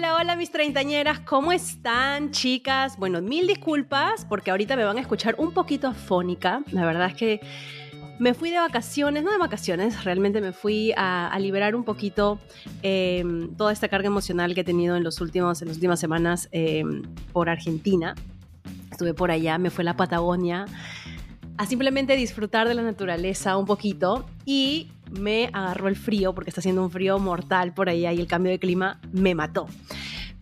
Hola, hola mis treintañeras, ¿cómo están chicas? Bueno, mil disculpas porque ahorita me van a escuchar un poquito afónica. La verdad es que me fui de vacaciones, no de vacaciones, realmente me fui a, liberar un poquito em, toda esta carga emocional que he tenido en, los últimos, en las últimas semanas em, por Argentina. Estuve por allá, me fue a la Patagonia a simplemente disfrutar de la naturaleza un poquito y me agarró el frío porque está haciendo un frío mortal por ahí y el cambio de clima me mató.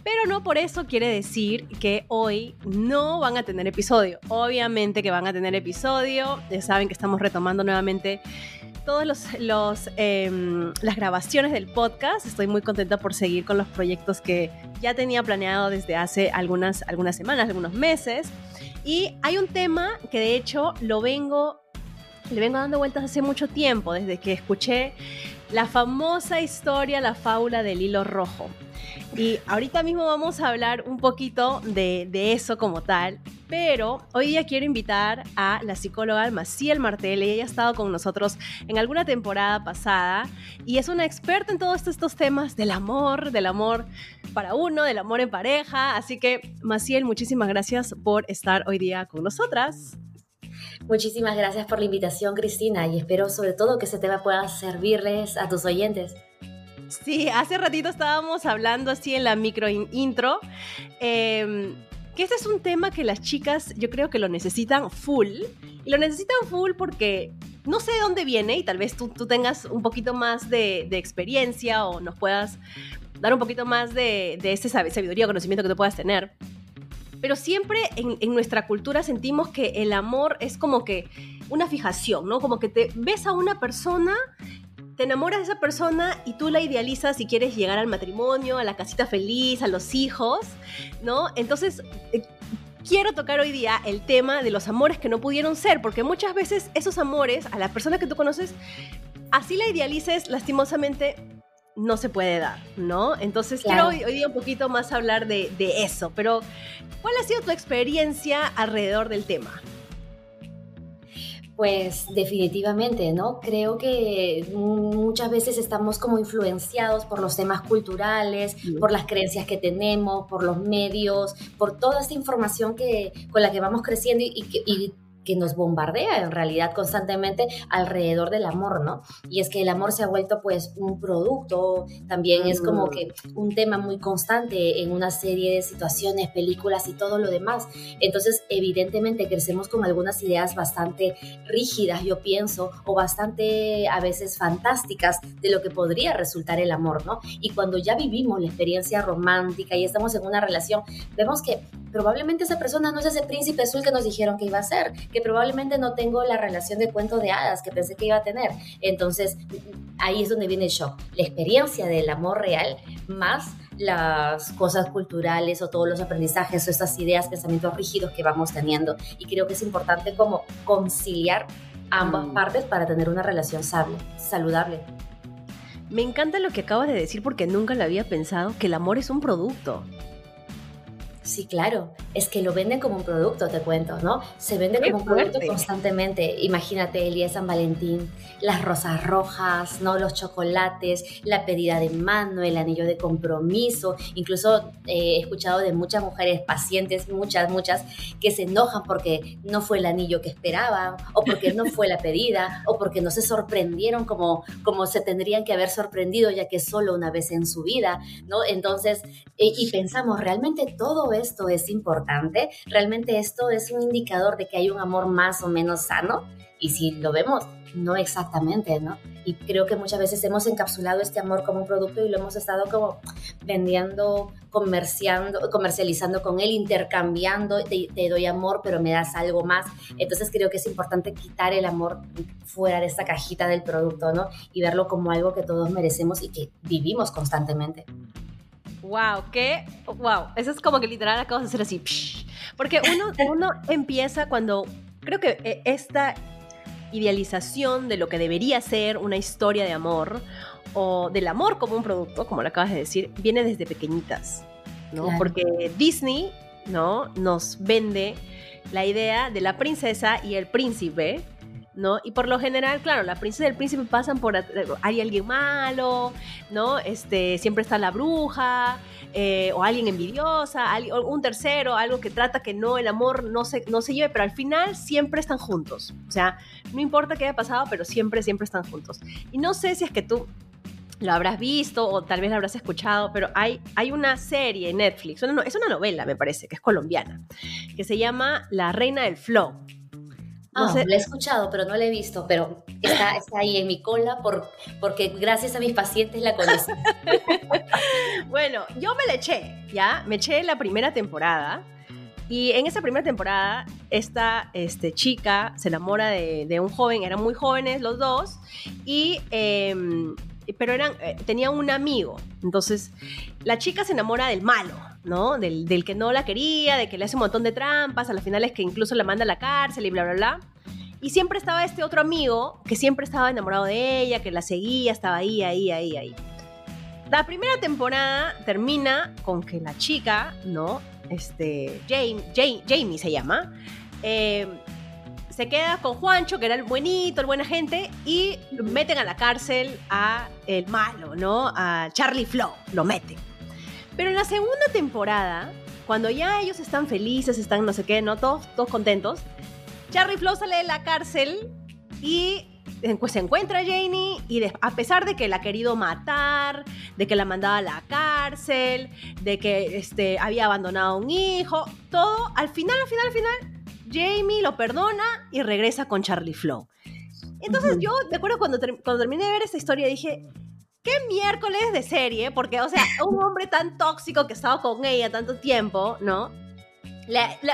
Pero no por eso quiere decir que hoy no van a tener episodio. Obviamente que van a tener episodio. Ya saben que estamos retomando nuevamente todas los, em, las grabaciones del podcast. Estoy muy contenta por seguir con los proyectos que ya tenía planeado desde hace algunas, algunas semanas, algunos meses. Y hay un tema que de hecho lo vengo le vengo dando vueltas hace mucho tiempo, desde que escuché la famosa historia, la fábula del hilo rojo. Y ahorita mismo vamos a hablar un poquito de, eso como tal, pero hoy día quiero invitar a la psicóloga Maciel Martel. Ella ha estado con nosotros en alguna temporada pasada y es una experta en todos estos temas del amor, del amor para uno, del amor en pareja. Así que, Maciel, muchísimas gracias por estar hoy día con nosotras. Muchísimas gracias por la invitación, Cristina, y espero sobre todo que ese tema pueda servirles a tus oyentes. Sí, hace ratito estábamos hablando así en la micro intro, em, que este es un tema que las chicas yo creo que lo necesitan full, y lo necesitan full porque no sé de dónde viene y tal vez tú, tengas un poquito más de, experiencia o nos puedas dar un poquito más de, de ese sabiduría o conocimiento que tú puedas tener pero siempre en, nuestra cultura sentimos que el amor es como que una fijación, ¿no? Como que te ves a una persona, te enamoras de esa persona y tú la idealizas y quieres llegar al matrimonio, a la casita feliz, a los hijos, ¿no? Entonces... Eh, quiero tocar hoy día el tema de los amores que no pudieron ser, porque muchas veces esos amores, a la persona que tú conoces, así la idealices, lastimosamente no se puede dar, ¿no? Entonces quiero hoy, día un poquito más hablar de, eso, pero ¿cuál ha sido tu experiencia alrededor del tema? Pues definitivamente, ¿no? Creo que muchas veces estamos como influenciados por los temas culturales, por las creencias que tenemos, por los medios, por toda esta información que, con la que vamos creciendo y, y que nos bombardea en realidad constantemente alrededor del amor, ¿no? Y es que el amor se ha vuelto pues un producto, también es como mm. que un tema muy constante en una serie de situaciones, películas y todo lo demás. Entonces, evidentemente crecemos con algunas ideas bastante rígidas, yo pienso, o bastante a veces fantásticas de lo que podría resultar el amor, ¿no? Y cuando ya vivimos la experiencia romántica y estamos en una relación, vemos que probablemente esa persona no es ese príncipe azul que nos dijeron que iba a ser, que probablemente no tengo la relación de cuento de hadas que pensé que iba a tener. Entonces, ahí es donde viene el shock. La experiencia del amor real más las cosas culturales o todos los aprendizajes o estas ideas, pensamientos rígidos que vamos teniendo. Y creo que es importante como conciliar ambas mm. partes para tener una relación saludable. Me encanta lo que acabas de decir porque nunca lo había pensado, que el amor es un producto. Sí, claro, es que lo venden como un producto, te cuento, ¿no? Se vende como un producto constantemente. Imagínate el día de San Valentín, las rosas rojas, ¿no? Los chocolates, la pedida de mano, el anillo de compromiso. Incluso eh, he escuchado de muchas mujeres pacientes, muchas, muchas, que se enojan porque no fue el anillo que esperaban, o porque no fue la pedida, o porque no se sorprendieron como, como se tendrían que haber sorprendido, ya que solo una vez en su vida, ¿no? Entonces, eh, y pensamos, realmente todo esto es importante, realmente esto es un indicador de que hay un amor más o menos sano. Y si lo vemos, no exactamente, ¿no? Y creo que muchas veces hemos encapsulado este amor como un producto y lo hemos estado como vendiendo, comerciando, comercializando con él, intercambiando, te, te, doy amor, pero me das algo más. Entonces creo que es importante quitar el amor fuera de esta cajita del producto, ¿no? Y verlo como algo que todos merecemos y que vivimos constantemente. Wow, qué, wow, eso es como que literal acabas de hacer así, porque uno, uno empieza cuando, creo que eh, esta idealización de lo que debería ser una historia de amor o del amor como un producto, como lo acabas de decir, viene desde pequeñitas, ¿no? Porque Disney, ¿no? Nos vende la idea de la princesa y el príncipe, ¿no? Y por lo general, claro, la princesa y el príncipe pasan por hay alguien malo, ¿no? Este, siempre está la bruja, eh, o alguien envidiosa, un tercero, algo que trata que no, el amor no se, no se lleve, pero al final siempre están juntos. O sea, no importa qué haya pasado, pero siempre, siempre están juntos. Y no sé si es que tú lo habrás visto o tal vez lo habrás escuchado, pero hay, hay una serie en Netflix, es una novela, me parece, que es colombiana, que se llama La Reina del Flow. No ah, he escuchado, pero no la he visto, pero está, está ahí en mi cola por, porque gracias a mis pacientes la conocen. bueno, yo me la eché, ¿ya? Me eché la primera temporada. Y en esa primera temporada, esta este, chica se enamora de, un joven, eran muy jóvenes los dos, y, em, pero eran, eh, tenía un amigo. Entonces, la chica se enamora del malo, Del, que no la quería, de que le hace un montón de trampas, a la final es que incluso la manda a la cárcel y bla, bla, bla. Y siempre estaba este otro amigo que siempre estaba enamorado de ella, que la seguía, estaba ahí, ahí, ahí, ahí. La primera temporada termina con que la chica, ¿no? Este, Jamie, Jamie, se llama, eh, se queda con Juancho, que era el buenito, el buena gente, y meten a la cárcel a el malo, ¿no? A Charlie Flo, lo meten. Pero en la segunda temporada, cuando ya ellos están felices, están no sé qué, ¿no? Todos, todos contentos, Charlie Flo sale de la cárcel y pues se encuentra a Janie y a pesar de que la ha querido matar, de que la mandaba a la cárcel, de que este, había abandonado a un hijo, todo, al final, al final, al final, Jamie lo perdona y regresa con Charlie Flo. Entonces yo, de acuerdo, cuando, cuando terminé de ver esta historia dije, ¿qué miércoles de serie? Porque, o sea, un hombre tan tóxico que estaba con ella tanto tiempo, ¿no?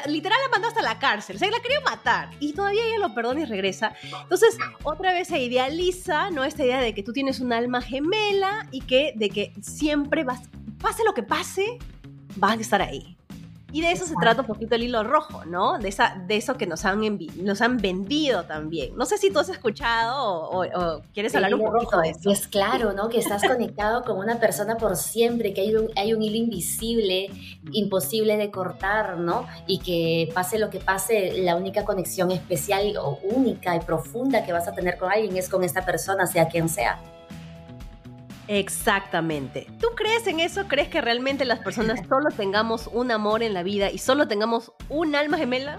literal la mandó hasta la cárcel, o sea, la quería matar y todavía ella lo perdona y regresa. Entonces, otra vez se idealiza, ¿no? Esta idea de que tú tienes un alma gemela y que de que siempre vas, pase lo que pase, vas a estar ahí. Y de eso se trata un poquito el hilo rojo, ¿no? De, esa, de eso que nos han, nos han vendido también. No sé si tú has escuchado o, quieres hablar un poquito de eso. Pues claro, ¿no? Que estás conectado con una persona por siempre, que hay un, hay un hilo invisible, imposible de cortar, ¿no? Y que pase lo que pase, la única conexión especial o única y profunda que vas a tener con alguien es con esta persona, sea quien sea. Exactamente. ¿Tú crees en eso? ¿Crees que realmente las personas solo tengamos un amor en la vida y solo tengamos un alma gemela?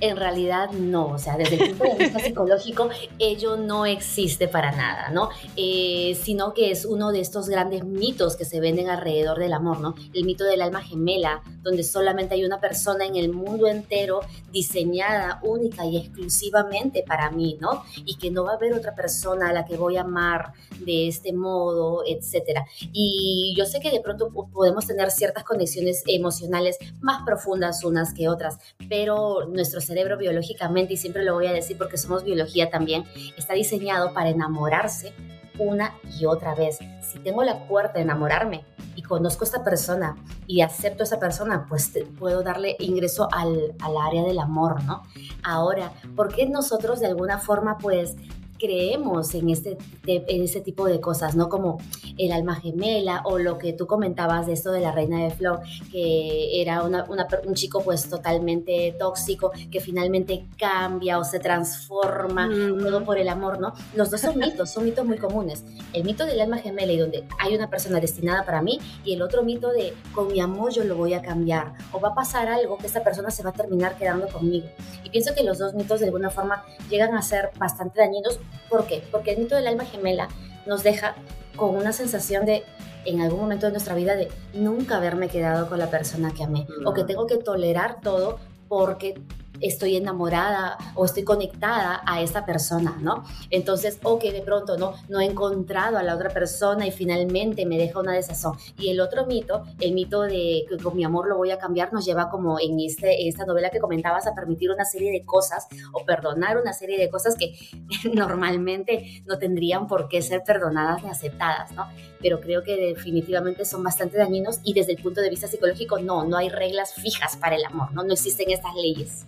En realidad no, o sea, desde el punto de vista psicológico, ello no existe para nada, ¿no? Eh, sino que es uno de estos grandes mitos que se venden alrededor del amor, ¿no? El mito del alma gemela, donde solamente hay una persona en el mundo entero diseñada única y exclusivamente para mí, ¿no? Y que no va a haber otra persona a la que voy a amar de este modo, etcétera. Y yo sé que de pronto podemos tener ciertas conexiones emocionales más profundas unas que otras, pero nuestro cerebro biológicamente, y siempre lo voy a decir porque somos biología también, está diseñado para enamorarse una y otra vez. Si tengo la puerta de enamorarme y conozco a esta persona y acepto a esa persona, pues puedo darle ingreso al, al área del amor, ¿no? Ahora, ¿por qué nosotros de alguna forma pues creemos en este, en este tipo de cosas, ¿no? Como el alma gemela o lo que tú comentabas de esto de la reina de Flow, que era un chico pues totalmente tóxico, que finalmente cambia o se transforma, todo por el amor, ¿no? Los dos son mitos, son mitos muy comunes. El mito del alma gemela y donde hay una persona destinada para mí y el otro mito de con mi amor yo lo voy a cambiar o va a pasar algo que esta persona se va a terminar quedando conmigo. Y pienso que los dos mitos de alguna forma llegan a ser bastante dañinos ¿Por qué? Porque el mito del alma gemela nos deja con una sensación de, en algún momento de nuestra vida, de nunca haberme quedado con la persona que amé, o que tengo que tolerar todo porque estoy enamorada o estoy conectada a esa persona, ¿no? Entonces, o que de pronto no, he encontrado a la otra persona y finalmente me deja una desazón. Y el otro mito, el mito de que con mi amor lo voy a cambiar, nos lleva como en, este, esta novela que comentabas a permitir una serie de cosas o perdonar una serie de cosas que normalmente no tendrían por qué ser perdonadas ni aceptadas, ¿no? Pero creo que definitivamente son bastante dañinos y desde el punto de vista psicológico, no, no hay reglas fijas para el amor, ¿no? No existen estas leyes.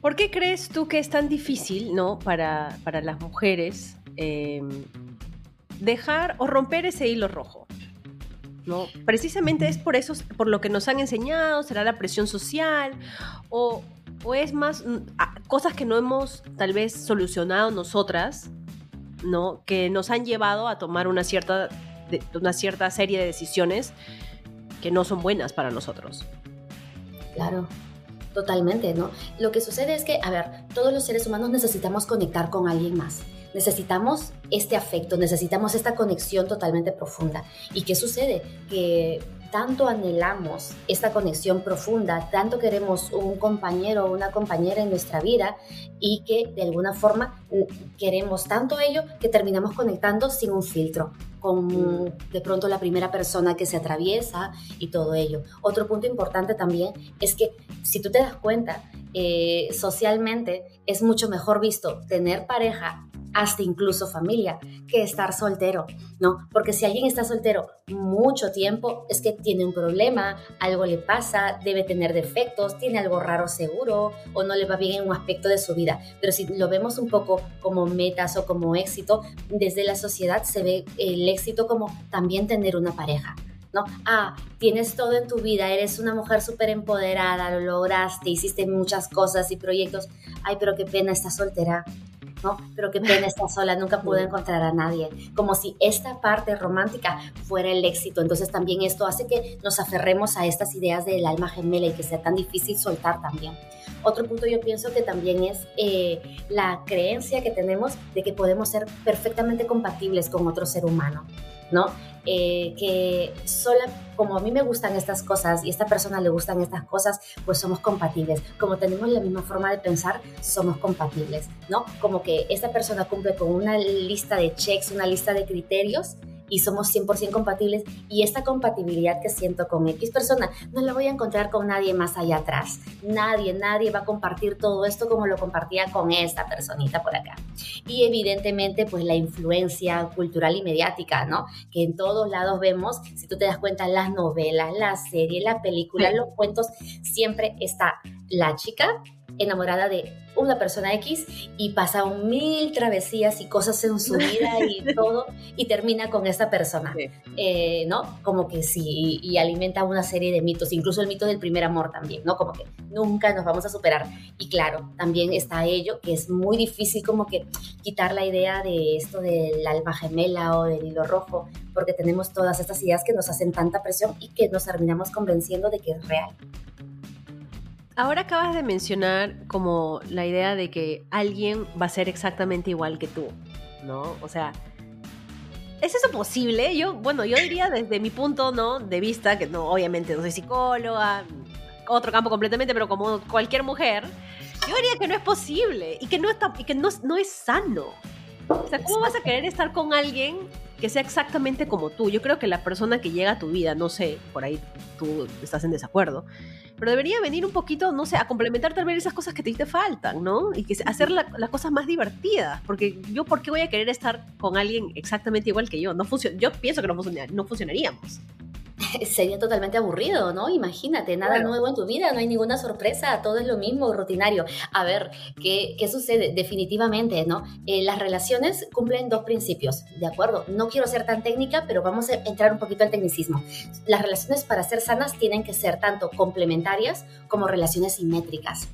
¿Por qué crees tú que es tan difícil, ¿no? Para, para las mujeres em, dejar o romper ese hilo rojo. ¿no? Precisamente es por eso, por lo que nos han enseñado, será la presión social o, es más mm, cosas que no hemos tal vez solucionado nosotras, ¿no? Que nos han llevado a tomar una cierta, una cierta serie de decisiones que no son buenas para nosotros. Claro, totalmente, ¿no? Lo que sucede es que, a ver, todos los seres humanos necesitamos conectar con alguien más necesitamos este afecto, necesitamos esta conexión totalmente profunda. ¿Y qué sucede? Que tanto anhelamos esta conexión profunda, tanto queremos un compañero o una compañera en nuestra vida y que de alguna forma queremos tanto ello que terminamos conectando sin un filtro con de pronto la primera persona que se atraviesa y todo ello. Otro punto importante también es que si tú te das cuenta, eh, socialmente es mucho mejor visto tener pareja hasta incluso familia, que estar soltero, ¿no? Porque si alguien está soltero mucho tiempo, es que tiene un problema, algo le pasa, debe tener defectos, tiene algo raro seguro o no le va bien en un aspecto de su vida. Pero si lo vemos un poco como metas o como éxito, desde la sociedad se ve el éxito como también tener una pareja. ¿no? Ah, tienes todo en tu vida, eres una mujer súper empoderada, lo lograste, hiciste muchas cosas y proyectos. Ay, pero qué pena, estás soltera. ¿No? Pero qué pena estar sola, nunca pude encontrar a nadie. Como si esta parte romántica fuera el éxito. Entonces también esto hace que nos aferremos a estas ideas del alma gemela y que sea tan difícil soltar también. Otro punto yo pienso que también es eh, la creencia que tenemos de que podemos ser perfectamente compatibles con otro ser humano, ¿no? Eh, que sola, como a mí me gustan estas cosas y a esta persona le gustan estas cosas, pues somos compatibles. Como tenemos la misma forma de pensar, somos compatibles, ¿no? Como que esta persona cumple con una lista de checks, una lista de criterios y somos 100% compatibles y esta compatibilidad que siento con X persona no la voy a encontrar con nadie más allá atrás. Nadie, nadie va a compartir todo esto como lo compartía con esta personita por acá. Y evidentemente pues la influencia cultural y mediática, ¿no? Que en todos lados vemos, si tú te das cuenta, las novelas, las series, las películas, los cuentos, siempre está la chica enamorada de una persona X y pasa un mil travesías y cosas en su vida y todo y termina con esta persona, eh, ¿no? Como que sí, y, alimenta una serie de mitos, incluso el mito del primer amor también, ¿no? Como que nunca nos vamos a superar. Y claro, también está ello, que es muy difícil como que quitar la idea de esto del alma gemela o del hilo rojo, porque tenemos todas estas ideas que nos hacen tanta presión y que nos terminamos convenciendo de que es real. Ahora acabas de mencionar como la idea de que alguien va a ser exactamente igual que tú, ¿no? O sea, ¿es eso posible? Yo, bueno, yo diría desde mi punto, ¿no? De vista, que no, obviamente no soy psicóloga, otro campo completamente, pero como cualquier mujer, yo diría que no es posible y que no, está, y que no, no es sano. O sea, ¿cómo vas a querer estar con alguien que sea exactamente como tú? Yo creo que la persona que llega a tu vida, no sé, por ahí tú estás en desacuerdo, pero debería venir un poquito, no sé, a complementar tal vez esas cosas que te, faltan, ¿no? Y que hacer las cosas más divertidas, porque yo, ¿por qué voy a querer estar con alguien exactamente igual que yo? No yo pienso que no, no funcionaríamos. sería totalmente aburrido, ¿no? Imagínate, nada nuevo en tu vida, no hay ninguna sorpresa, todo es lo mismo, rutinario. A ver, ¿qué, qué sucede? Definitivamente, ¿no? Eh, las relaciones cumplen dos principios, ¿de acuerdo? No quiero ser tan técnica, pero vamos a entrar un poquito al tecnicismo. Las relaciones para ser sanas tienen que ser tanto complementarias como relaciones simétricas.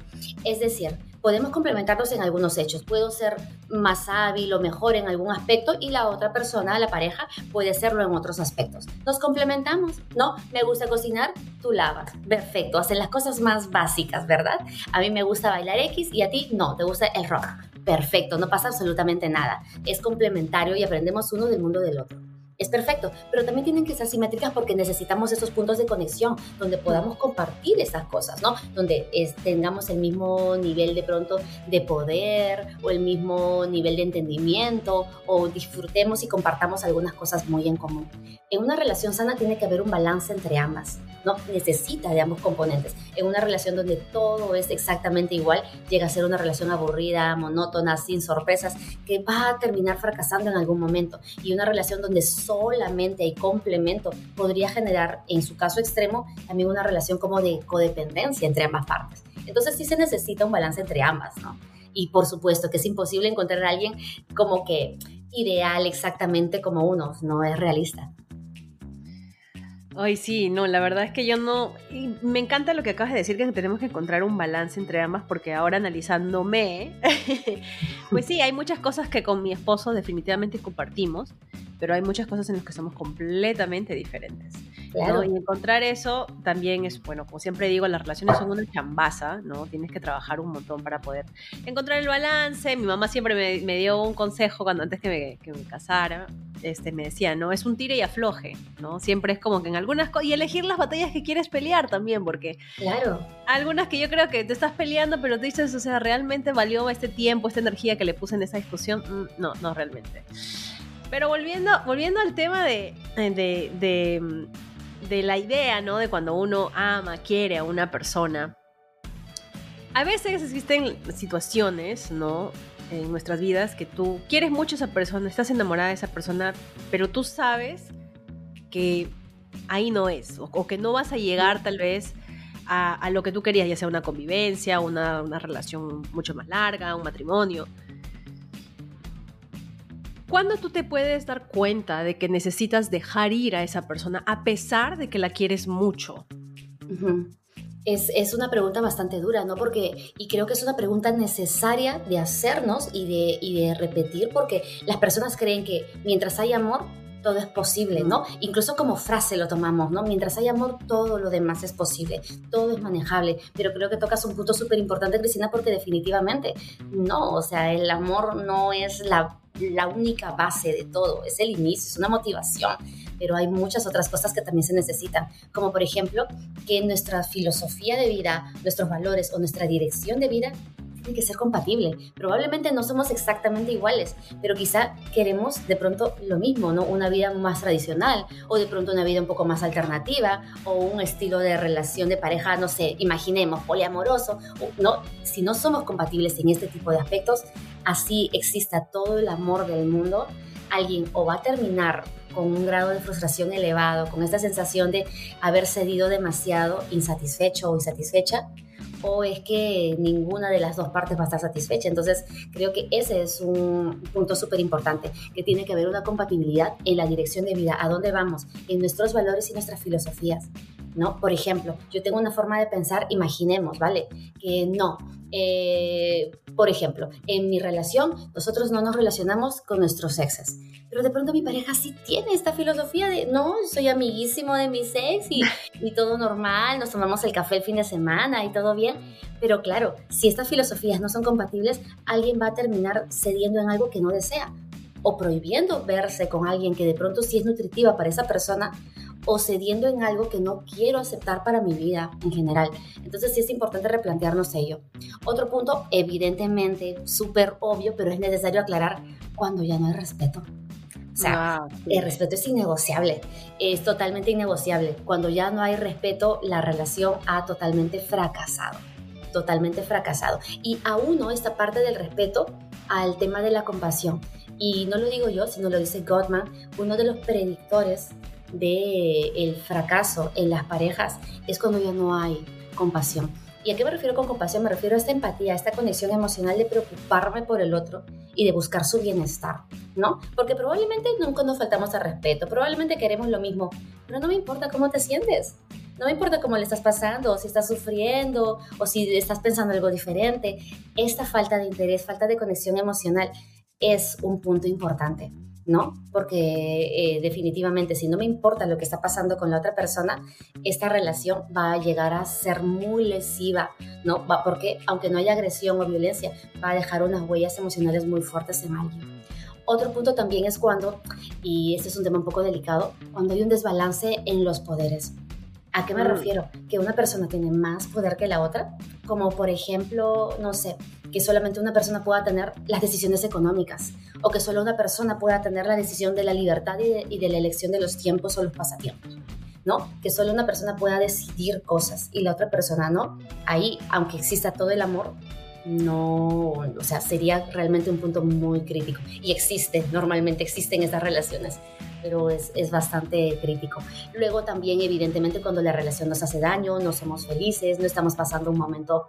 Es decir, podemos complementarnos en algunos hechos. Puedo ser más hábil o mejor en algún aspecto y la otra persona, la pareja, puede serlo en otros aspectos. Nos complementamos, ¿no? Me gusta cocinar, tú lavas. Perfecto, hacen las cosas más básicas, ¿verdad? A mí me gusta bailar X y a ti no, te gusta el rock. Perfecto, no pasa absolutamente nada. Es complementario y aprendemos uno del mundo del otro. Es perfecto, pero también tienen que ser simétricas porque necesitamos esos puntos de conexión donde podamos compartir esas cosas, ¿no? Donde tengamos el mismo nivel de pronto de poder o el mismo nivel de entendimiento o disfrutemos y compartamos algunas cosas muy en común. En una relación sana tiene que haber un balance entre ambas, ¿no? Necesita de ambos componentes. En una relación donde todo es exactamente igual, llega a ser una relación aburrida, monótona, sin sorpresas, que va a terminar fracasando en algún momento. Y una relación donde solamente hay complemento podría generar, en su caso extremo, también una relación como de codependencia entre ambas partes. Entonces sí se necesita un balance entre ambas, ¿no? Y por supuesto que es imposible encontrar a alguien como que ideal exactamente como uno, no es realista. Ay, sí, no, la verdad es que yo no. me encanta lo que acabas de decir, que tenemos que encontrar un balance entre ambas, porque ahora analizándome, pues sí, hay muchas cosas que con mi esposo definitivamente compartimos, pero hay muchas cosas en las que somos completamente diferentes. Claro. Y encontrar eso también es, bueno, como siempre digo, las relaciones son una chambaza, ¿no? Tienes que trabajar un montón para poder encontrar el balance. Mi mamá siempre me, dio un consejo cuando antes que me, que me, casara, este, me decía, ¿no? Es un tire y afloje, ¿no? Siempre es como que en algunas cosas, y elegir las batallas que quieres pelear también, porque... Claro. Algunas que yo creo que te estás peleando, pero te dices, o sea, ¿realmente valió este tiempo, esta energía que le puse en esa discusión? Mm, no, no realmente. Pero volviendo, volviendo al tema de, de, de, la idea, ¿no? De cuando uno ama, quiere a una persona. A veces existen situaciones, ¿no? En nuestras vidas que tú quieres mucho a esa persona, estás enamorada de esa persona, pero tú sabes que ahí no es, o, que no vas a llegar tal vez a, a, lo que tú querías, ya sea una convivencia, una, una relación mucho más larga, un matrimonio. ¿Cuándo tú te puedes dar cuenta de que necesitas dejar ir a esa persona a pesar de que la quieres mucho? es, es, una pregunta bastante dura, ¿no? Porque, y creo que es una pregunta necesaria de hacernos y de, y de repetir, porque las personas creen que mientras hay amor, todo es posible, ¿no? Incluso como frase lo tomamos, ¿no? Mientras hay amor, todo lo demás es posible, todo es manejable, pero creo que tocas un punto súper importante, Cristina, porque definitivamente no, o sea, el amor no es la la única base de todo, es el inicio, es una motivación, pero hay muchas otras cosas que también se necesitan, como por ejemplo que nuestra filosofía de vida, nuestros valores o nuestra dirección de vida tiene que ser compatible. Probablemente no somos exactamente iguales, pero quizá queremos de pronto lo mismo, ¿no? Una vida más tradicional o de pronto una vida un poco más alternativa o un estilo de relación de pareja, no sé, imaginemos, poliamoroso, no, si no somos compatibles en este tipo de aspectos, así exista todo el amor del mundo, alguien o va a terminar con un grado de frustración elevado, con esta sensación de haber cedido demasiado, insatisfecho o insatisfecha, o es que ninguna de las dos partes va a estar satisfecha. Entonces, creo que ese es un punto súper importante, que tiene que haber una compatibilidad en la dirección de vida, a dónde vamos, en nuestros valores y nuestras filosofías. ¿No? Por ejemplo, yo tengo una forma de pensar, imaginemos, ¿vale? Que no, eh, por ejemplo, en mi relación, nosotros no nos relacionamos con nuestros exes, pero de pronto mi pareja sí tiene esta filosofía de, no, soy amiguísimo de mi ex y, y todo normal, nos tomamos el café el fin de semana y todo bien, pero claro, si estas filosofías no son compatibles, alguien va a terminar cediendo en algo que no desea o prohibiendo verse con alguien que de pronto sí es nutritiva para esa persona o cediendo en algo que no quiero aceptar para mi vida en general. Entonces sí es importante replantearnos ello. Otro punto, evidentemente, súper obvio, pero es necesario aclarar cuando ya no hay respeto. O sea, ah, el respeto es innegociable, es totalmente innegociable. Cuando ya no hay respeto, la relación ha totalmente fracasado, totalmente fracasado. Y a uno esta parte del respeto al tema de la compasión. Y no lo digo yo, sino lo dice Gottman, uno de los predictores el fracaso en las parejas es cuando ya no hay compasión. ¿Y a qué me refiero con compasión? Me refiero a esta empatía, a esta conexión emocional de preocuparme por el otro y de buscar su bienestar, ¿no? Porque probablemente nunca nos faltamos al respeto, probablemente queremos lo mismo, pero no me importa cómo te sientes. No me importa cómo le estás pasando, si estás sufriendo, o si estás pensando algo diferente. Esta falta de interés, falta de conexión emocional es un punto importante. ¿No? Porque eh, definitivamente si no me importa lo que está pasando con la otra persona, esta relación va a llegar a ser muy lesiva, ¿no? Va, porque aunque no haya agresión o violencia, va a dejar unas huellas emocionales muy fuertes en alguien. Otro punto también es cuando, y este es un tema un poco delicado, cuando hay un desbalance en los poderes. ¿A qué me mm. refiero? Que una persona tiene más poder que la otra, como por ejemplo, no sé, que solamente una persona pueda tener las decisiones económicas o que solo una persona pueda tener la decisión de la libertad y de, la elección de los tiempos o los pasatiempos. ¿no? Que solo una persona pueda decidir cosas y la otra persona no. Ahí, aunque exista todo el amor, no, o sea, sería realmente un punto muy crítico. Y existe, normalmente existen estas relaciones, pero es, es, bastante crítico. Luego también, evidentemente, cuando la relación nos hace daño, no somos felices, no estamos pasando un momento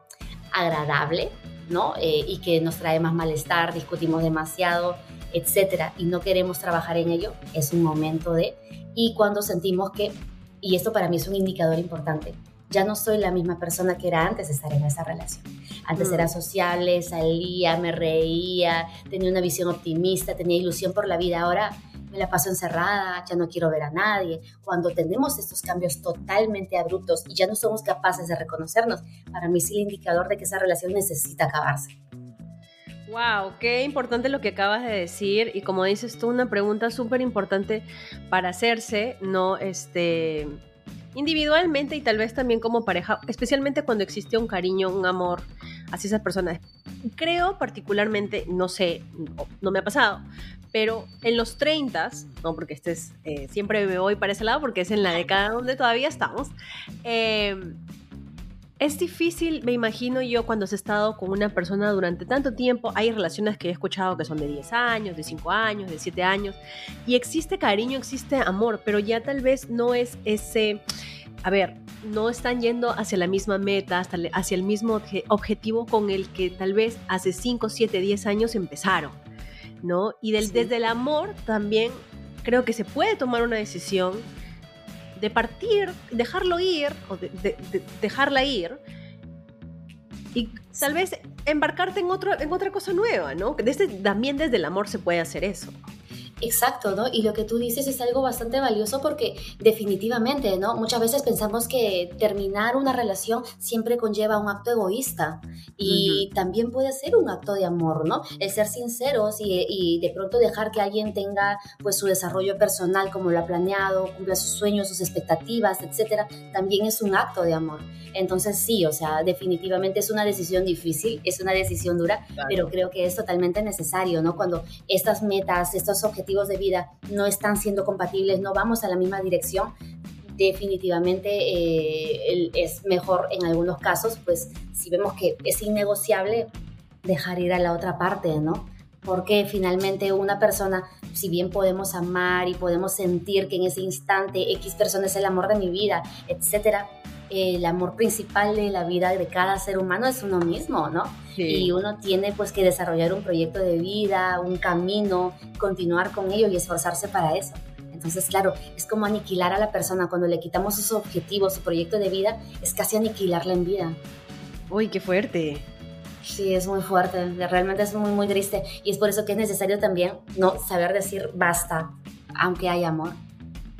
agradable, ¿no? Eh, y que nos trae más malestar, discutimos demasiado, etcétera, y no queremos trabajar en ello, es un momento de... Y cuando sentimos que, y esto para mí es un indicador importante, ya no soy la misma persona que era antes de estar en esa relación. Antes era mm. sociable, salía, me reía, tenía una visión optimista, tenía ilusión por la vida. Ahora me la paso encerrada, ya no quiero ver a nadie. Cuando tenemos estos cambios totalmente abruptos y ya no somos capaces de reconocernos, para mí es el indicador de que esa relación necesita acabarse. Wow, qué importante lo que acabas de decir y como dices tú, una pregunta súper importante para hacerse, no, este, individualmente y tal vez también como pareja, especialmente cuando existe un cariño, un amor hacia esas personas. Creo particularmente, no sé, no, me ha pasado, pero en los 30, no porque este es, eh, siempre me voy para ese lado porque es en la década donde todavía estamos, eh, es difícil, me imagino yo, cuando has estado con una persona durante tanto tiempo. Hay relaciones que he escuchado que son de 10 años, de 5 años, de 7 años. Y existe cariño, existe amor, pero ya tal vez no es ese... A ver, no están yendo hacia la misma meta, hacia el mismo objetivo con el que tal vez hace 5, 7, 10 años empezaron, ¿no? Y desde el amor también creo que se puede tomar una decisión de partir, dejarlo ir, o de, dejarla ir, y tal vez embarcarte en, otro, en otra cosa nueva, ¿no? Desde, también desde el amor se puede hacer eso. Exacto, ¿no? Y lo que tú dices es algo bastante valioso porque definitivamente, ¿no? Muchas veces pensamos que terminar una relación siempre conlleva un acto egoísta y también puede ser un acto de amor, ¿no? El ser sinceros y, y, de pronto dejar que alguien tenga pues su desarrollo personal como lo ha planeado, cumpla sus sueños, sus expectativas, etcétera, también es un acto de amor. Entonces sí, o sea, definitivamente es una decisión difícil, es una decisión dura, pero creo que es totalmente necesario, ¿no? Cuando estas metas, estos objetivos de vida no están siendo compatibles, no vamos a la misma dirección, definitivamente eh, es mejor en algunos casos, pues si vemos que es innegociable, dejar ir a la otra parte, ¿no? Porque finalmente una persona, si bien podemos amar y podemos sentir que en ese instante X persona es el amor de mi vida, etcétera, el amor principal de la vida de cada ser humano es uno mismo, ¿no? Y uno tiene pues que desarrollar un proyecto de vida, un camino, continuar con ello y esforzarse para eso. Entonces, claro, es como aniquilar a la persona. Cuando le quitamos sus objetivos, su proyecto de vida, es casi aniquilarla en vida. Uy, qué fuerte. Sí, es muy fuerte, realmente es muy, muy triste. Y es por eso que es necesario también no saber decir basta, aunque hay amor.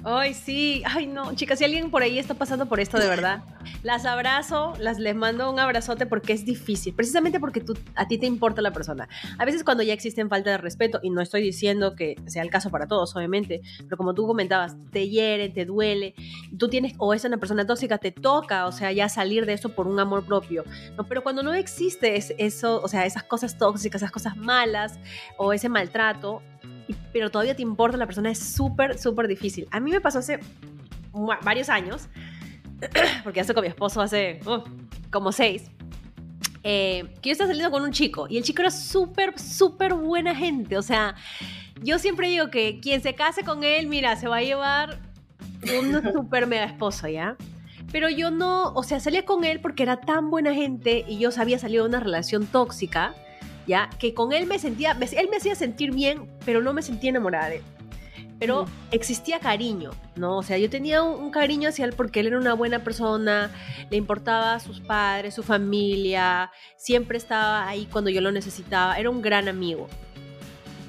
Ay, sí, ay no, chicas, si alguien por ahí está pasando por esto de verdad, las abrazo, las les mando un abrazote porque es difícil, precisamente porque tú, a ti te importa la persona. A veces cuando ya existen falta de respeto, y no estoy diciendo que sea el caso para todos, obviamente, pero como tú comentabas, te hiere, te duele, tú tienes, o es una persona tóxica, te toca, o sea, ya salir de eso por un amor propio. No, pero cuando no existe eso, o sea, esas cosas tóxicas, esas cosas malas, o ese maltrato, pero todavía te importa la persona, es súper, súper difícil. A mí me pasó hace varios años, porque hace con mi esposo hace como seis, eh, que yo estaba saliendo con un chico y el chico era súper, súper buena gente. O sea, yo siempre digo que quien se case con él, mira, se va a llevar un súper mega esposo, ¿ya? Pero yo no, o sea, salía con él porque era tan buena gente y yo sabía salido de una relación tóxica ¿ya? Que con él me sentía, él me hacía sentir bien, pero no me sentía enamorada de él. Pero mm. existía cariño, ¿no? O sea, yo tenía un, cariño hacia él porque él era una buena persona, le importaba a sus padres, su familia, siempre estaba ahí cuando yo lo necesitaba, era un gran amigo.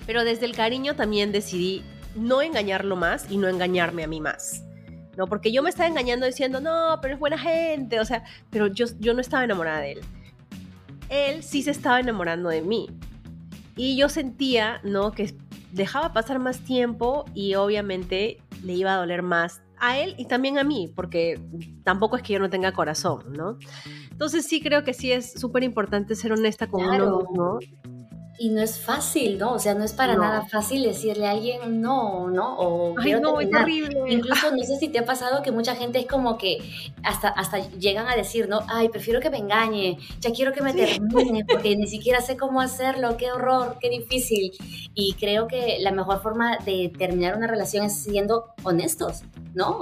Pero desde el cariño también decidí no engañarlo más y no engañarme a mí más. ¿no? Porque yo me estaba engañando diciendo, no, pero es buena gente, o sea, pero yo, yo no estaba enamorada de él él sí se estaba enamorando de mí. Y yo sentía, ¿no? Que dejaba pasar más tiempo y obviamente le iba a doler más a él y también a mí, porque tampoco es que yo no tenga corazón, ¿no? Entonces sí creo que sí es súper importante ser honesta con uno mismo y no es fácil, ¿no? O sea, no es para nada fácil decirle a alguien no, ¿no? O Ay, no, es horrible. Incluso no sé si te ha pasado que mucha gente es como que hasta, hasta llegan a decir, ¿no? Ay, prefiero que me engañe, ya quiero que me termine, porque ni siquiera sé cómo hacerlo, qué horror, qué difícil. Y creo que la mejor forma de terminar una relación es siendo honestos, ¿no?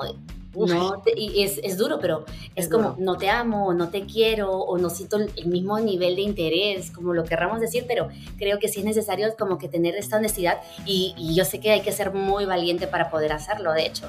No, y es, es, duro, pero es, como no te amo, no te quiero, o no siento el mismo nivel de interés, como lo querramos decir, pero creo que sí es necesario como que tener esta honestidad y, y yo sé que hay que ser muy valiente para poder hacerlo, de hecho.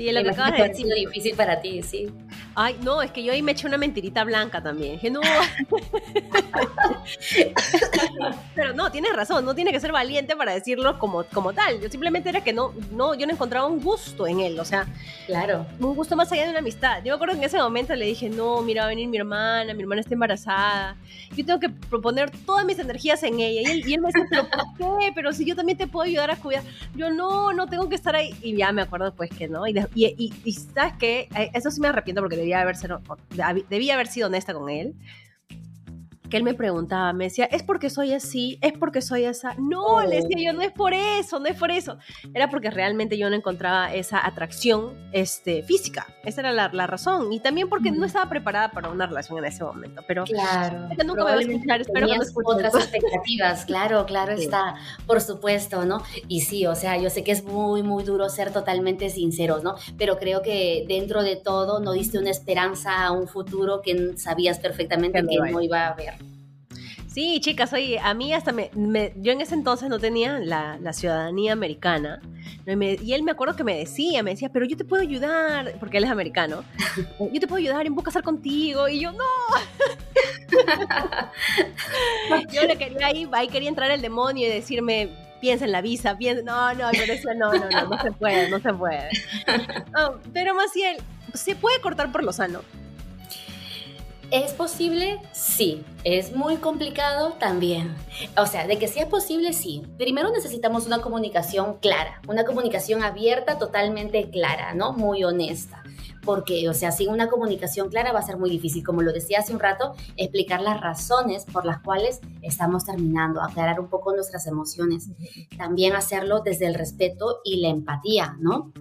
Sí, lo que acabas de decir. difícil para ti, sí. Ay, no, es que yo ahí me eché una mentirita blanca también. Dije, no. Pero no, tienes razón, no tiene que ser valiente para decirlo como, como tal. Yo simplemente era que no, no, yo no encontraba un gusto en él, o sea. Claro. Un gusto más allá de una amistad. Yo me acuerdo que en ese momento le dije, no, mira, va a venir mi hermana, mi hermana está embarazada. Yo tengo que proponer todas mis energías en ella. Y él, y él me dice, pero ¿por qué? Pero si yo también te puedo ayudar a cuidar. Yo, no, no tengo que estar ahí. Y ya me acuerdo pues que no. Y, y, y, ¿sabes qué? Eh, eso sí me arrepiento porque debía haber, debía haber sido honesta con él que él me preguntaba, me decía, ¿es porque soy así? ¿Es porque soy esa? No, le decía yo, no es por eso, no es por eso. Era porque realmente yo no encontraba esa atracción este, física. Esa era la, razón. Y también porque no estaba preparada para una relación en ese momento. Pero claro, nunca me va a escuchar, espero que no otras expectativas, claro, claro está, por supuesto, ¿no? Y sí, o sea, yo sé que es muy, muy duro ser totalmente sinceros, ¿no? Pero creo que dentro de todo no diste una esperanza a un futuro que sabías perfectamente que no iba a haber. Sí, chicas, oye, a mí hasta me, yo en ese entonces no tenía la, ciudadanía americana. y él me acuerdo que me decía, me decía, pero yo te puedo ayudar, porque él es americano. Yo te puedo ayudar en casar contigo. Y yo, no. yo le quería ahí, ahí quería entrar el demonio y decirme, piensa en la visa, piensa, no, no, pero eso no, no, no, no se puede, no se puede. pero más si él, se puede cortar por lo sano. ¿Es posible? Sí. ¿Es muy complicado? También. O sea, de que sea posible, sí. Primero necesitamos una comunicación clara, una comunicación abierta, totalmente clara, ¿no? Muy honesta. Porque, o sea, sin una comunicación clara va a ser muy difícil, como lo decía hace un rato, explicar las razones por las cuales estamos terminando, aclarar un poco nuestras emociones. También hacerlo desde el respeto y la empatía, ¿no?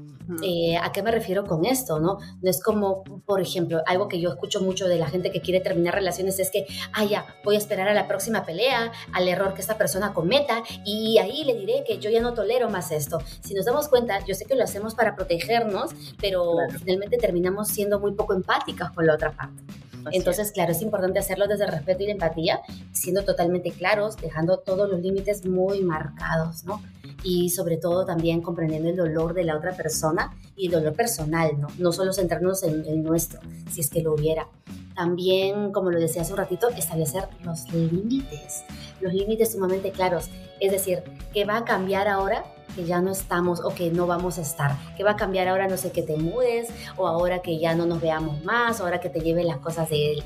Eh, ¿A qué me refiero con esto? ¿no? no es como, por ejemplo, algo que yo escucho mucho de la gente que quiere terminar relaciones es que, ah, ya, voy a esperar a la próxima pelea, al error que esta persona cometa y ahí le diré que yo ya no tolero más esto. Si nos damos cuenta, yo sé que lo hacemos para protegernos, pero finalmente terminamos siendo muy poco empáticas con la otra parte. Entonces, claro, es importante hacerlo desde el respeto y la empatía, siendo totalmente claros, dejando todos los límites muy marcados, ¿no? Y sobre todo también comprendiendo el dolor de la otra persona y el dolor personal, ¿no? No solo centrarnos en el nuestro, si es que lo hubiera. También, como lo decía hace un ratito, establecer los límites, los límites sumamente claros. Es decir, ¿qué va a cambiar ahora que ya no estamos o que no vamos a estar, que va a cambiar ahora, no sé, que te mudes o ahora que ya no nos veamos más, o ahora que te lleven las cosas del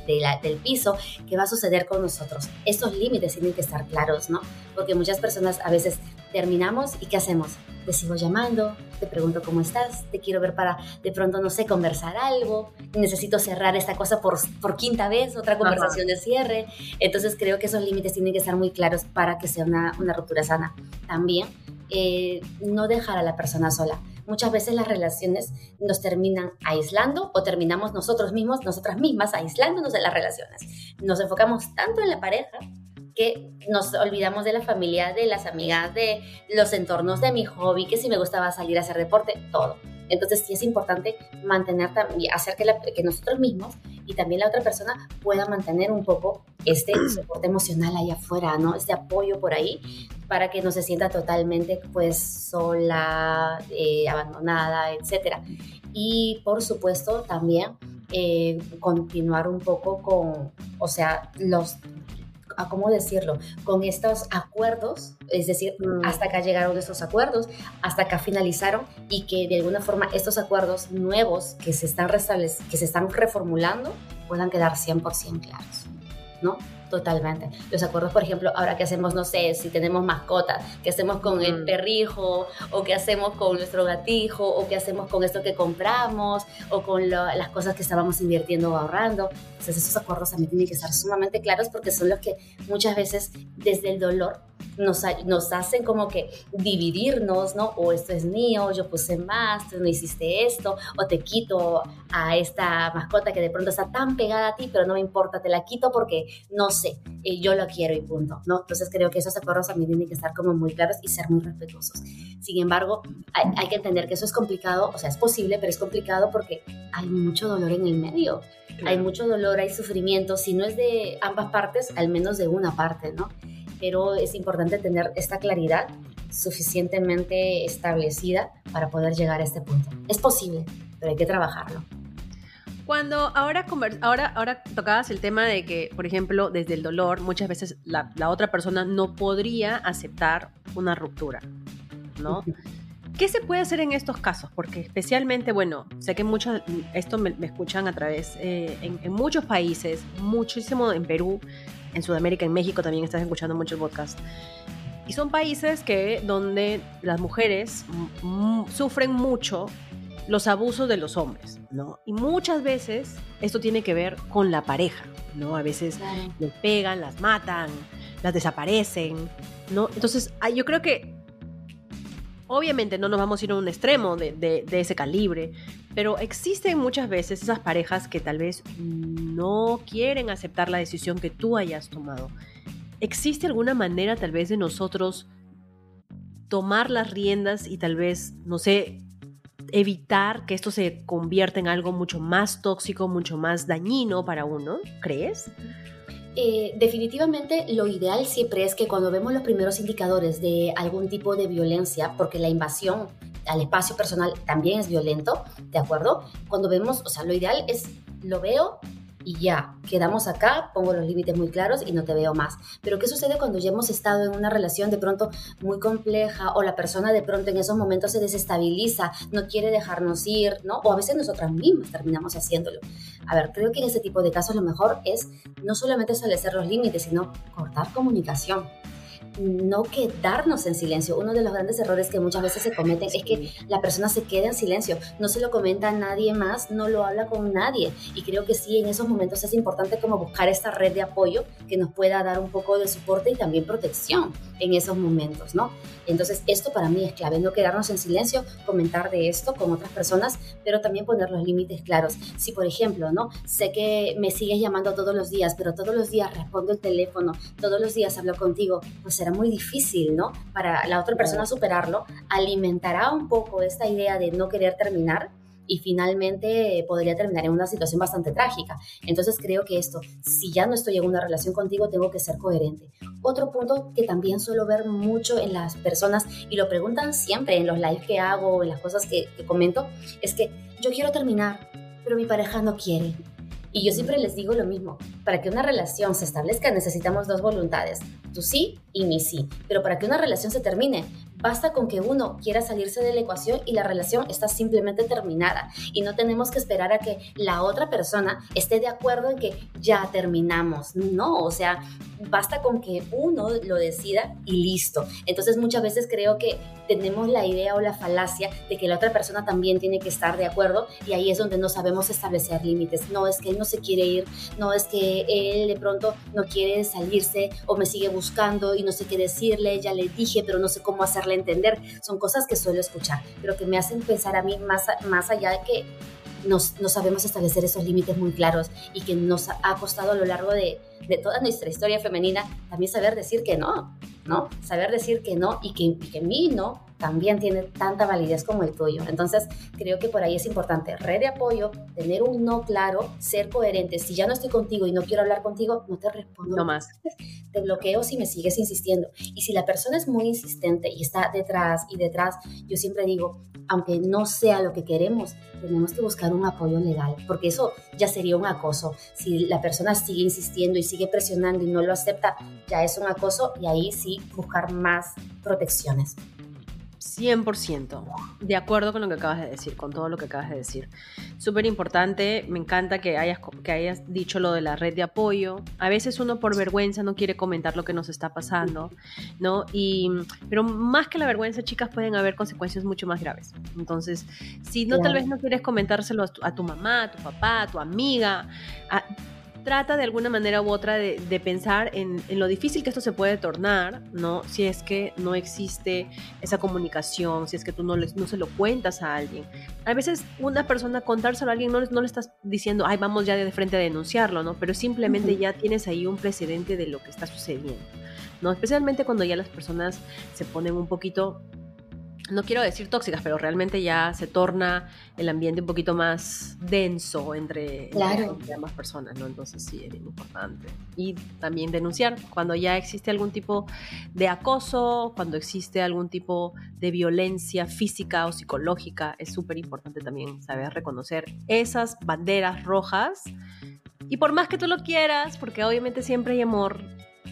piso, ¿qué va a suceder con nosotros? Estos límites tienen que estar claros, ¿no? Porque muchas personas a veces terminamos y ¿qué hacemos? Te sigo llamando, te pregunto cómo estás, te quiero ver para de pronto, no sé, conversar algo, necesito cerrar esta cosa por, por quinta vez, otra conversación de cierre. Entonces creo que esos límites tienen que estar muy claros para que sea una, una ruptura sana. También eh, no dejar a la persona sola. Muchas veces las relaciones nos terminan aislando o terminamos nosotros mismos, nosotras mismas, aislándonos de las relaciones. Nos enfocamos tanto en la pareja que nos olvidamos de la familia, de las amigas, de los entornos, de mi hobby, que si me gustaba salir a hacer deporte, todo. Entonces sí es importante mantener también, hacer que, que nosotros mismos y también la otra persona pueda mantener un poco este soporte emocional ahí afuera, ¿no? Este apoyo por ahí para que no se sienta totalmente pues sola, eh, abandonada, etc. Y por supuesto también eh, continuar un poco con, o sea, los a cómo decirlo, con estos acuerdos, es decir, mm. hasta acá llegaron estos acuerdos, hasta acá finalizaron y que de alguna forma estos acuerdos nuevos que se están, que se están reformulando puedan quedar 100% claros, ¿no? Totalmente. Los acuerdos, por ejemplo, ahora que hacemos, no sé, si tenemos mascotas, qué hacemos con el perrijo, o qué hacemos con nuestro gatijo, o qué hacemos con esto que compramos, o con las cosas que estábamos invirtiendo o ahorrando. Entonces esos acuerdos también tienen que estar sumamente claros porque son los que muchas veces desde el dolor nos, nos hacen como que dividirnos, ¿no? O esto es mío, yo puse más, tú no hiciste esto, o te quito a esta mascota que de pronto está tan pegada a ti, pero no me importa, te la quito porque no sé, eh, yo lo quiero y punto, ¿no? Entonces creo que esos acuerdos también tienen que estar como muy claros y ser muy respetuosos. Sin embargo, hay, hay que entender que eso es complicado, o sea, es posible, pero es complicado porque hay mucho dolor en el medio. Hay mucho dolor, hay sufrimiento, si no es de ambas partes, al menos de una parte, ¿no? Pero es importante tener esta claridad suficientemente establecida para poder llegar a este punto. Es posible, pero hay que trabajarlo. Cuando ahora, ahora, ahora tocabas el tema de que, por ejemplo, desde el dolor, muchas veces la, la otra persona no podría aceptar una ruptura, ¿no? ¿Qué se puede hacer en estos casos? Porque especialmente, bueno, sé que muchos, esto me, escuchan a través, eh, en, en, muchos países, muchísimo en Perú, en Sudamérica, en México también estás escuchando mucho el podcast. Y son países que donde las mujeres sufren mucho los abusos de los hombres, ¿no? Y muchas veces esto tiene que ver con la pareja, ¿no? A veces les pegan, las matan, las desaparecen, ¿no? Entonces, yo creo que obviamente no nos vamos a ir a un extremo de, ese calibre, pero existen muchas veces esas parejas que tal vez no quieren aceptar la decisión que tú hayas tomado. ¿Existe alguna manera tal vez de nosotros tomar las riendas y tal vez, no sé, evitar que esto se convierta en algo mucho más tóxico, mucho más dañino para uno? ¿Crees? Eh, definitivamente lo ideal siempre es que cuando vemos los primeros indicadores de algún tipo de violencia, porque la invasión al espacio personal también es violento, ¿de acuerdo? Cuando vemos, o sea, lo ideal es, lo veo y ya, quedamos acá, pongo los límites muy claros y no te veo más. Pero ¿qué sucede cuando ya hemos estado en una relación de pronto muy compleja o la persona de pronto en esos momentos se desestabiliza, no quiere dejarnos ir, ¿no? O a veces nosotras mismas terminamos haciéndolo. A ver, creo que en ese tipo de casos lo mejor es no solamente establecer los límites, sino cortar comunicación no quedarnos en silencio. Uno de los grandes errores que muchas veces se cometen es que la persona se queda en silencio, no se lo comenta a nadie más, no lo habla con nadie. Y creo que sí, en esos momentos es importante como buscar esta red de apoyo que nos pueda dar un poco de soporte y también protección en esos momentos, ¿no? Entonces, esto para mí es clave, no quedarnos en silencio, comentar de esto con otras personas, pero también poner los límites claros. Si, por ejemplo, ¿no? Sé que me sigues llamando todos los días, pero todos los días respondo el teléfono, todos los días hablo contigo, pues será muy difícil, ¿no? Para la otra persona superarlo, alimentará un poco esta idea de no querer terminar y finalmente podría terminar en una situación bastante trágica. Entonces creo que esto, si ya no estoy en una relación contigo, tengo que ser coherente. Otro punto que también suelo ver mucho en las personas y lo preguntan siempre en los lives que hago, en las cosas que, que comento, es que yo quiero terminar, pero mi pareja no quiere. Y yo siempre les digo lo mismo, para que una relación se establezca necesitamos dos voluntades, tu sí y mi sí. Pero para que una relación se termine, basta con que uno quiera salirse de la ecuación y la relación está simplemente terminada. Y no tenemos que esperar a que la otra persona esté de acuerdo en que ya terminamos. No, o sea, basta con que uno lo decida y listo. Entonces muchas veces creo que tenemos la idea o la falacia de que la otra persona también tiene que estar de acuerdo y ahí es donde no sabemos establecer límites. No es que él no se quiere ir, no es que él de pronto no quiere salirse o me sigue buscando y no sé qué decirle, ya le dije, pero no sé cómo hacerle entender. Son cosas que suelo escuchar, pero que me hacen pensar a mí más, más allá de que no sabemos establecer esos límites muy claros y que nos ha costado a lo largo de, de toda nuestra historia femenina también saber decir que no, ¿no? Saber decir que no y que, y que mi no también tiene tanta validez como el tuyo. Entonces, creo que por ahí es importante red de apoyo, tener un no claro, ser coherente. Si ya no estoy contigo y no quiero hablar contigo, no te respondo. No más. Te bloqueo si me sigues insistiendo. Y si la persona es muy insistente y está detrás y detrás, yo siempre digo, aunque no sea lo que queremos, tenemos que buscar un apoyo legal, porque eso ya sería un acoso. Si la persona sigue insistiendo y sigue presionando y no lo acepta, ya es un acoso y ahí sí buscar más protecciones. 100%. De acuerdo con lo que acabas de decir, con todo lo que acabas de decir. Súper importante, me encanta que hayas, que hayas dicho lo de la red de apoyo. A veces uno por vergüenza no quiere comentar lo que nos está pasando, ¿no? Y, pero más que la vergüenza, chicas, pueden haber consecuencias mucho más graves. Entonces, si no, tal vez no quieres comentárselo a tu, a tu mamá, a tu papá, a tu amiga, a, trata de alguna manera u otra de, pensar en, lo difícil que esto se puede tornar, ¿no? Si es que no existe esa comunicación, si es que tú no, no se lo cuentas a alguien. A veces una persona contárselo a alguien no, no le estás diciendo, ay, vamos ya de frente a denunciarlo, ¿no? Pero simplemente ya tienes ahí un precedente de lo que está sucediendo, ¿no? Especialmente cuando ya las personas se ponen un poquito no quiero decir tóxicas, pero realmente ya se torna el ambiente un poquito más denso entre, claro. ambas personas, ¿no? Entonces sí, es importante. Y también denunciar cuando ya existe algún tipo de acoso, cuando existe algún tipo de violencia física o psicológica, es súper importante también saber reconocer esas banderas rojas. Y por más que tú lo quieras, porque obviamente siempre hay amor,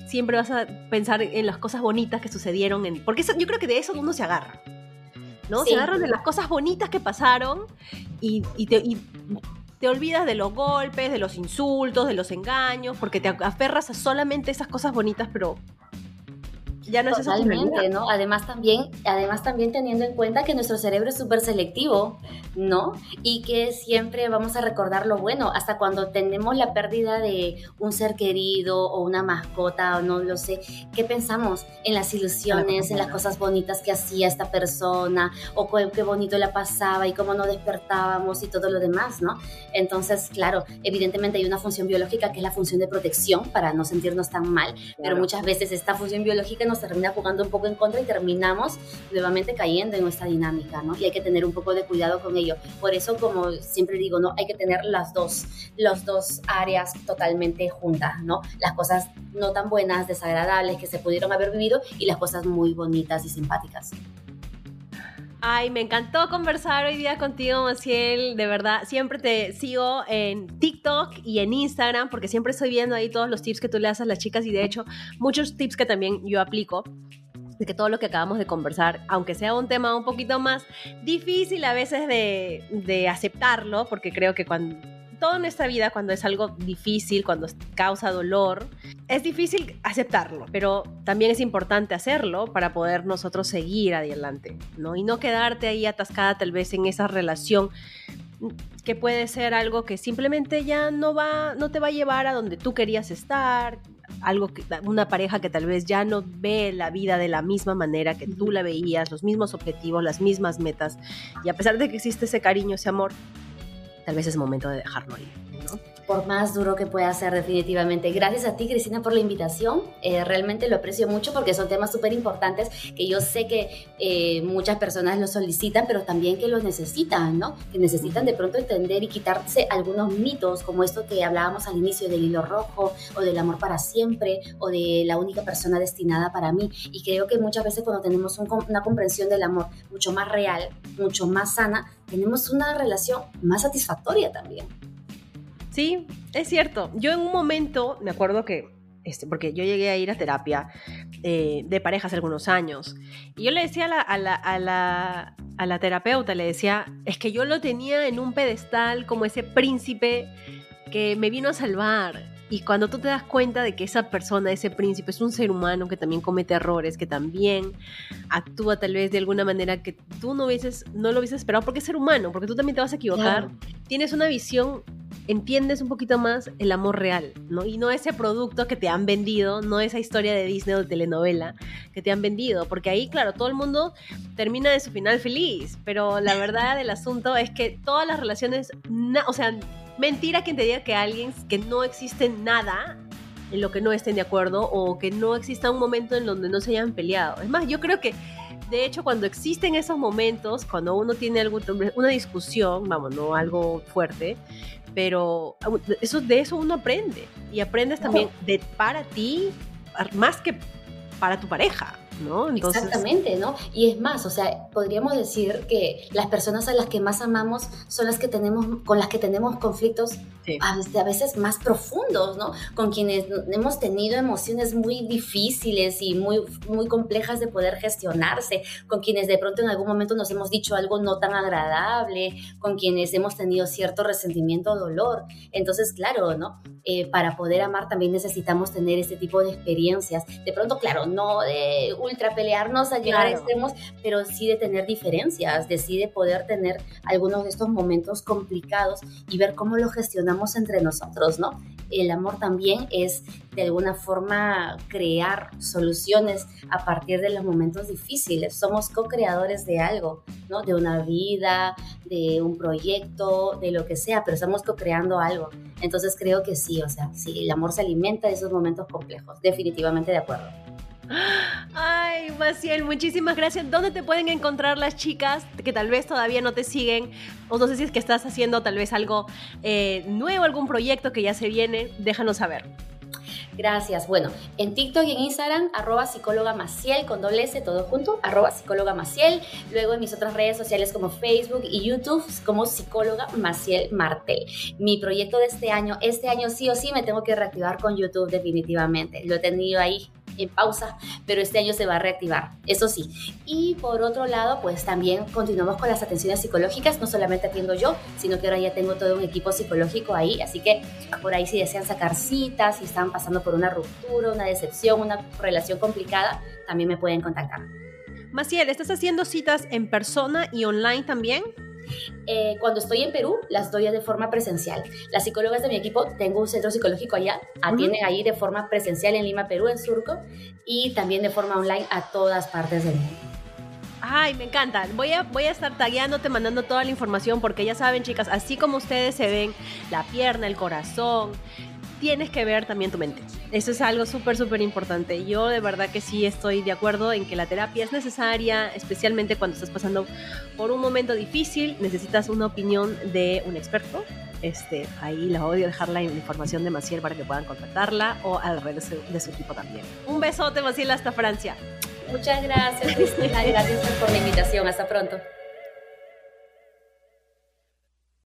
siempre vas a pensar en las cosas bonitas que sucedieron, en, porque yo creo que de eso uno se agarra. ¿No? Se agarran de las cosas bonitas que pasaron y, te, te olvidas de los golpes, de los insultos, de los engaños, porque te aferras a solamente esas cosas bonitas, pero ya no Totalmente, ¿no? Además también, además también teniendo en cuenta que nuestro cerebro es súper selectivo, ¿no? Y que siempre vamos a recordar lo bueno, hasta cuando tenemos la pérdida de un ser querido o una mascota o no lo sé, ¿qué pensamos? En las ilusiones, en las cosas bonitas que hacía esta persona o qué bonito la pasaba y cómo no despertábamos y todo lo demás, ¿no? Entonces, claro, evidentemente hay una función biológica que es la función de protección para no sentirnos tan mal, pero muchas veces esta función biológica nos termina jugando un poco en contra y terminamos nuevamente cayendo en nuestra dinámica, ¿no? Y hay que tener un poco de cuidado con ello. Por eso, como siempre digo, ¿no? Hay que tener las dos, los dos áreas totalmente juntas, ¿no? Las cosas no tan buenas, desagradables que se pudieron haber vivido y las cosas muy bonitas y simpáticas. Ay, me encantó conversar hoy día contigo, Maciel. De verdad, siempre te sigo en TikTok y en Instagram porque siempre estoy viendo ahí todos los tips que tú le das a las chicas y de hecho muchos tips que también yo aplico de que todo lo que acabamos de conversar, aunque sea un tema un poquito más difícil a veces de, de aceptarlo, porque creo que cuando todo en esta vida, cuando es algo difícil, cuando causa dolor, es difícil aceptarlo, pero también es importante hacerlo para poder nosotros seguir adelante, ¿no? Y no quedarte ahí atascada tal vez en esa relación que puede ser algo que simplemente ya no va, no te va a llevar a donde tú querías estar, algo que, una pareja que tal vez ya no ve la vida de la misma manera que tú la veías, los mismos objetivos, las mismas metas, y a pesar de que existe ese cariño, ese amor, tal vez es momento de dejarlo ahí. ¿no? Por más duro que pueda ser, definitivamente. Gracias a ti, Cristina, por la invitación. Eh, realmente lo aprecio mucho porque son temas súper importantes que yo sé que eh, muchas personas lo solicitan, pero también que los necesitan, ¿no? Que necesitan de pronto entender y quitarse algunos mitos, como esto que hablábamos al inicio del hilo rojo, o del amor para siempre, o de la única persona destinada para mí. Y creo que muchas veces cuando tenemos una comprensión del amor mucho más real, mucho más sana, tenemos una relación más satisfactoria también. Sí, es cierto. Yo en un momento, me acuerdo que, este, porque yo llegué a ir a terapia eh, de pareja hace algunos años, y yo le decía a la, a, la, a, la, a la terapeuta, le decía, es que yo lo tenía en un pedestal como ese príncipe que me vino a salvar, y cuando tú te das cuenta de que esa persona, ese príncipe, es un ser humano que también comete errores, que también actúa tal vez de alguna manera que tú no, hubieses, no lo hubieses esperado, porque es ser humano, porque tú también te vas a equivocar, tienes una visión, entiendes un poquito más el amor real, ¿no? Y no ese producto que te han vendido, no esa historia de Disney o de telenovela que te han vendido, porque ahí, claro, todo el mundo termina de su final feliz, pero la verdad del asunto es que todas las relaciones, o sea, Mentira quien te diga que alguien, que no existe nada en lo que no estén de acuerdo o que no exista un momento en donde no se hayan peleado. Es más, yo creo que de hecho, cuando existen esos momentos, cuando uno tiene algo, una discusión, vamos, no algo fuerte, pero eso, de eso uno aprende. Y aprendes también de para ti, más que para tu pareja, ¿no? Exactamente, ¿no? Y es más, o sea, podríamos decir que las personas a las que más amamos son las que tenemos, con las que tenemos conflictos a, veces más profundos, ¿no? Con quienes hemos tenido emociones muy difíciles y muy, muy complejas de poder gestionarse, con quienes de pronto en algún momento nos hemos dicho algo no tan agradable, con quienes hemos tenido cierto resentimiento o dolor. Entonces, claro, ¿no? Eh, para poder amar también necesitamos tener este tipo de experiencias. De pronto, claro, no de ultra pelearnos a llegar a extremos, pero sí de tener diferencias, de sí de poder tener algunos de estos momentos complicados y ver cómo lo gestionamos entre nosotros, ¿no? El amor también es de alguna forma crear soluciones a partir de los momentos difíciles. Somos co-creadores de algo, ¿no? De una vida, de un proyecto, de lo que sea, pero estamos co-creando algo. Entonces creo que sí, o sea, sí, el amor se alimenta de esos momentos complejos. Definitivamente de acuerdo. Ay, Maciel, muchísimas gracias. ¿Dónde te pueden encontrar las chicas que tal vez todavía no te siguen? O no sé si es que estás haciendo tal vez algo eh, nuevo, algún proyecto que ya se viene. Déjanos saber. Gracias. Bueno, en TikTok y en Instagram, arroba psicóloga Maciel con doble S, todo junto, arroba psicóloga Maciel. Luego en mis otras redes sociales como Facebook y YouTube como psicóloga Maciel Martel. Mi proyecto de este año, este año sí o sí me tengo que reactivar con YouTube definitivamente. Lo he tenido ahí en pausa, pero este año se va a reactivar, eso sí. Y por otro lado, pues también continuamos con las atenciones psicológicas, no solamente atiendo yo, sino que ahora ya tengo todo un equipo psicológico ahí, así que por ahí si desean sacar citas, si están pasando por una ruptura, una decepción, una relación complicada, también me pueden contactar. Maciel, ¿estás haciendo citas en persona y online también? Eh, cuando estoy en Perú, las doy de forma presencial. Las psicólogas de mi equipo, tengo un centro psicológico allá, atienden ahí de forma presencial en Lima, Perú, en Surco, y también de forma online a todas partes del mundo. Ay, me encanta. Voy a, voy a estar tagueándote, mandando toda la información, porque ya saben, chicas, así como ustedes se ven la pierna, el corazón, tienes que ver también tu mente. Eso es algo súper, súper importante. Yo de verdad que sí estoy de acuerdo en que la terapia es necesaria, especialmente cuando estás pasando por un momento difícil, necesitas una opinión de un experto. Este, ahí les a dejar la información de Maciel para que puedan contactarla o a las redes de su equipo también. Un besote, Maciel, hasta Francia. Muchas gracias, Cristina. Gracias por la invitación. Hasta pronto.